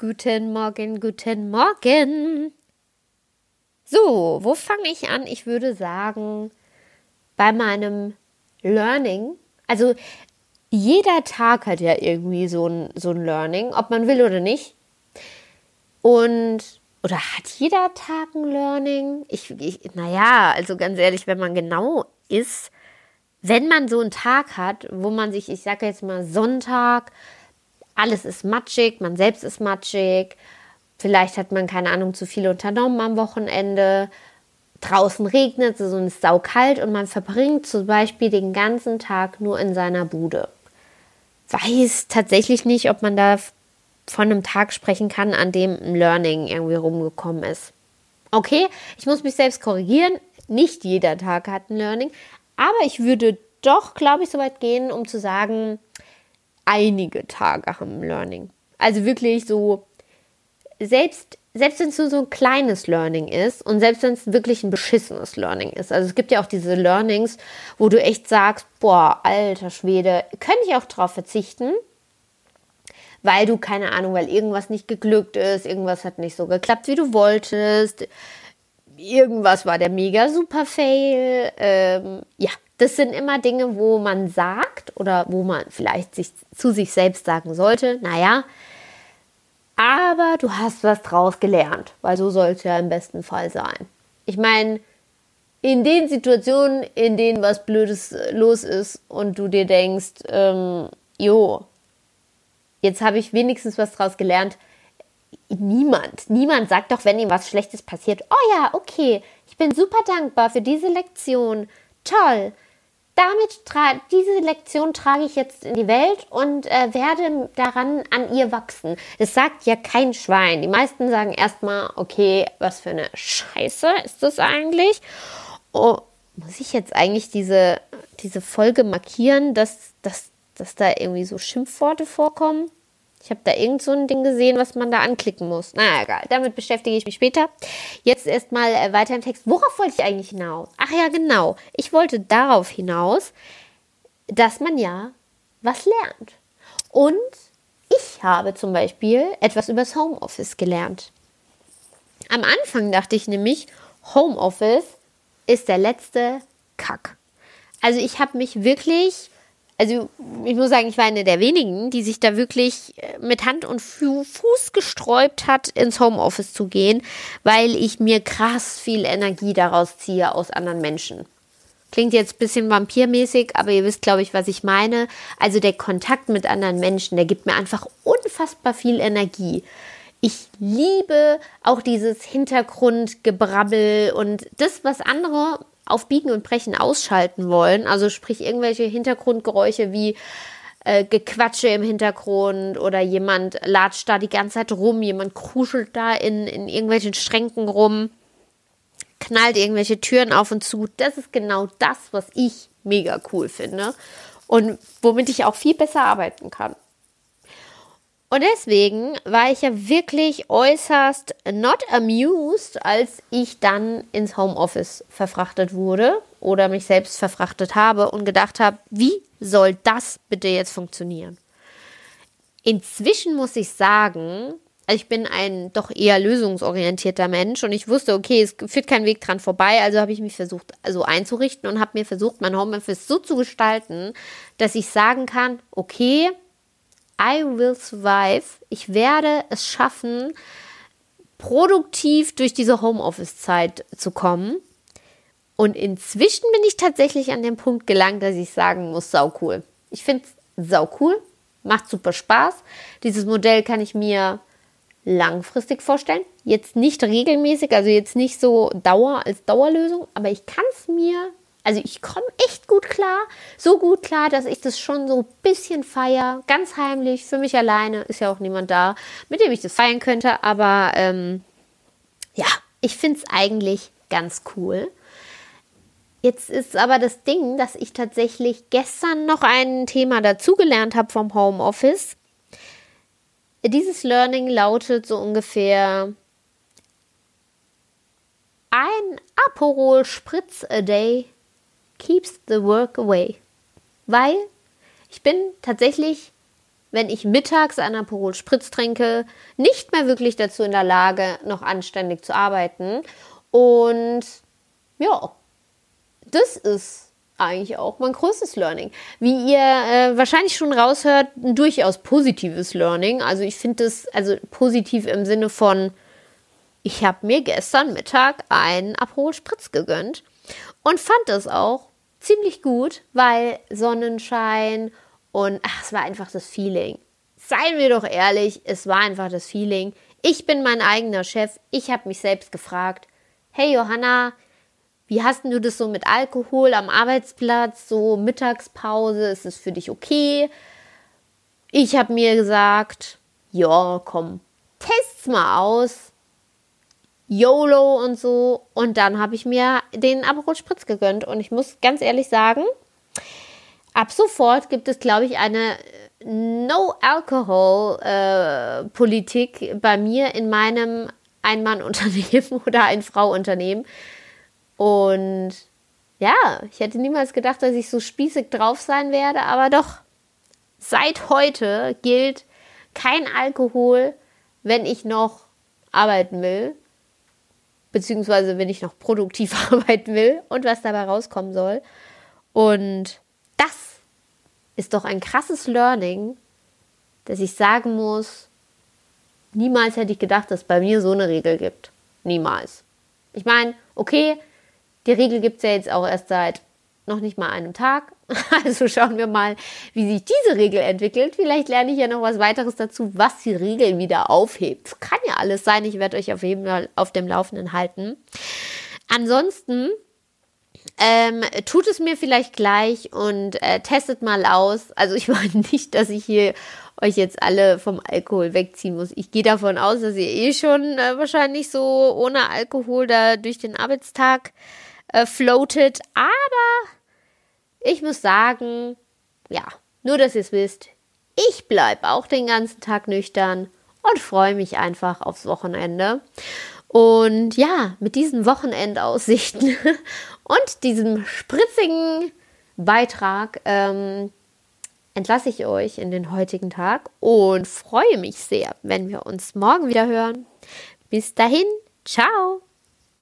Guten Morgen, guten Morgen. So, wo fange ich an? Ich würde sagen, bei meinem Learning. Also, jeder Tag hat ja irgendwie so ein, so ein Learning, ob man will oder nicht. Und, oder hat jeder Tag ein Learning? Ich, ich, naja, also ganz ehrlich, wenn man genau ist, wenn man so einen Tag hat, wo man sich, ich sage jetzt mal Sonntag, alles ist matschig, man selbst ist matschig, vielleicht hat man keine Ahnung zu viel unternommen am Wochenende, draußen regnet es und es ist saukalt und man verbringt zum Beispiel den ganzen Tag nur in seiner Bude. Weiß tatsächlich nicht, ob man da von einem Tag sprechen kann, an dem ein Learning irgendwie rumgekommen ist. Okay, ich muss mich selbst korrigieren. Nicht jeder Tag hat ein Learning, aber ich würde doch, glaube ich, so weit gehen, um zu sagen, einige Tage haben Learning. Also wirklich so, selbst, selbst wenn es nur so ein kleines Learning ist und selbst wenn es wirklich ein beschissenes Learning ist. Also es gibt ja auch diese Learnings, wo du echt sagst, boah, alter Schwede, könnte ich auch drauf verzichten, weil du, keine Ahnung, weil irgendwas nicht geglückt ist, irgendwas hat nicht so geklappt, wie du wolltest, irgendwas war der mega super Fail. Ähm, ja, das sind immer Dinge, wo man sagt oder wo man vielleicht sich zu sich selbst sagen sollte, naja, aber du hast was draus gelernt, weil so soll es ja im besten Fall sein. Ich meine, in den Situationen, in denen was Blödes los ist und du dir denkst, ähm, jo, jetzt habe ich wenigstens was draus gelernt, niemand, niemand sagt doch, wenn ihm was Schlechtes passiert, oh ja, okay, ich bin super dankbar für diese Lektion. Toll. Damit diese Lektion trage ich jetzt in die Welt und äh, werde daran an ihr wachsen. Das sagt ja kein Schwein. Die meisten sagen erstmal, okay, was für eine Scheiße ist das eigentlich? Oh, muss ich jetzt eigentlich diese, diese Folge markieren, dass, dass, dass da irgendwie so Schimpfworte vorkommen? Ich habe da irgend so ein Ding gesehen, was man da anklicken muss. Na egal, damit beschäftige ich mich später. Jetzt erstmal äh, weiter im Text. Worauf wollte ich eigentlich hinaus? Ach ja, genau. Ich wollte darauf hinaus, dass man ja was lernt. Und ich habe zum Beispiel etwas übers Homeoffice gelernt. Am Anfang dachte ich nämlich, Homeoffice ist der letzte Kack. Also ich habe mich wirklich also ich muss sagen, ich war eine der wenigen, die sich da wirklich äh, mit Hand und Fuß gesträubt hat, ins Homeoffice zu gehen, weil ich mir krass viel Energie daraus ziehe aus anderen Menschen. Klingt jetzt ein bisschen vampirmäßig, aber ihr wisst, glaube ich, was ich meine. Also der Kontakt mit anderen Menschen, der gibt mir einfach unfassbar viel Energie. Ich liebe auch dieses Hintergrundgebrabbel und das, was andere auf Biegen und Brechen ausschalten wollen. Also sprich irgendwelche Hintergrundgeräusche wie äh, Gequatsche im Hintergrund oder jemand latscht da die ganze Zeit rum, jemand kruschelt da in, in irgendwelchen Schränken rum, knallt irgendwelche Türen auf und zu. Das ist genau das, was ich mega cool finde und womit ich auch viel besser arbeiten kann. Und deswegen war ich ja wirklich äußerst not amused, als ich dann ins Homeoffice verfrachtet wurde oder mich selbst verfrachtet habe und gedacht habe, wie soll das bitte jetzt funktionieren? Inzwischen muss ich sagen, also ich bin ein doch eher lösungsorientierter Mensch und ich wusste, okay, es führt kein Weg dran vorbei, also habe ich mich versucht, so einzurichten und habe mir versucht, mein Homeoffice so zu gestalten, dass ich sagen kann, okay, I will survive. Ich werde es schaffen, produktiv durch diese Homeoffice-Zeit zu kommen. Und inzwischen bin ich tatsächlich an dem Punkt gelangt, dass ich sagen muss, sau cool. Ich finde es sau cool, macht super Spaß. Dieses Modell kann ich mir langfristig vorstellen. Jetzt nicht regelmäßig, also jetzt nicht so Dauer als Dauerlösung, aber ich kann es mir also ich komme echt gut klar. So gut klar, dass ich das schon so ein bisschen feier. Ganz heimlich, für mich alleine. Ist ja auch niemand da, mit dem ich das feiern könnte. Aber ähm, ja, ich finde es eigentlich ganz cool. Jetzt ist aber das Ding, dass ich tatsächlich gestern noch ein Thema dazugelernt habe vom Homeoffice. Dieses Learning lautet so ungefähr ein Aperol Spritz a day keeps the work away. Weil ich bin tatsächlich wenn ich mittags einen Aperol Spritz trinke, nicht mehr wirklich dazu in der Lage, noch anständig zu arbeiten. Und ja, das ist eigentlich auch mein größtes Learning. Wie ihr äh, wahrscheinlich schon raushört, ein durchaus positives Learning. Also ich finde es also positiv im Sinne von, ich habe mir gestern Mittag einen Aperol Spritz gegönnt und fand es auch ziemlich gut, weil Sonnenschein und ach, es war einfach das Feeling. Seien wir doch ehrlich, es war einfach das Feeling. Ich bin mein eigener Chef. Ich habe mich selbst gefragt, hey Johanna, wie hast du das so mit Alkohol am Arbeitsplatz, so Mittagspause, ist es für dich okay? Ich habe mir gesagt, ja, komm, test's mal aus. YOLO und so. Und dann habe ich mir den Aperol Spritz gegönnt. Und ich muss ganz ehrlich sagen, ab sofort gibt es, glaube ich, eine No-Alcohol-Politik äh, bei mir in meinem Ein-Mann-Unternehmen oder Ein-Frau-Unternehmen. Und ja, ich hätte niemals gedacht, dass ich so spießig drauf sein werde, aber doch, seit heute gilt kein Alkohol, wenn ich noch arbeiten will, beziehungsweise wenn ich noch produktiv arbeiten will und was dabei rauskommen soll. Und das ist doch ein krasses Learning, dass ich sagen muss, niemals hätte ich gedacht, dass es bei mir so eine Regel gibt. Niemals. Ich meine, okay, die Regel gibt es ja jetzt auch erst seit noch nicht mal einem Tag. Also schauen wir mal, wie sich diese Regel entwickelt. Vielleicht lerne ich ja noch was weiteres dazu, was die Regel wieder aufhebt. Kann ja alles sein. Ich werde euch auf jeden Fall auf dem Laufenden halten. Ansonsten ähm, tut es mir vielleicht gleich und äh, testet mal aus. Also ich meine nicht, dass ich hier euch jetzt alle vom Alkohol wegziehen muss. Ich gehe davon aus, dass ihr eh schon äh, wahrscheinlich so ohne Alkohol da durch den Arbeitstag äh, floatet. Aber ich muss sagen, ja, nur dass ihr es wisst, ich bleibe auch den ganzen Tag nüchtern und freue mich einfach aufs Wochenende. Und ja, mit diesen Wochenendaussichten und diesem spritzigen Beitrag ähm, entlasse ich euch in den heutigen Tag und freue mich sehr, wenn wir uns morgen wieder hören. Bis dahin, ciao!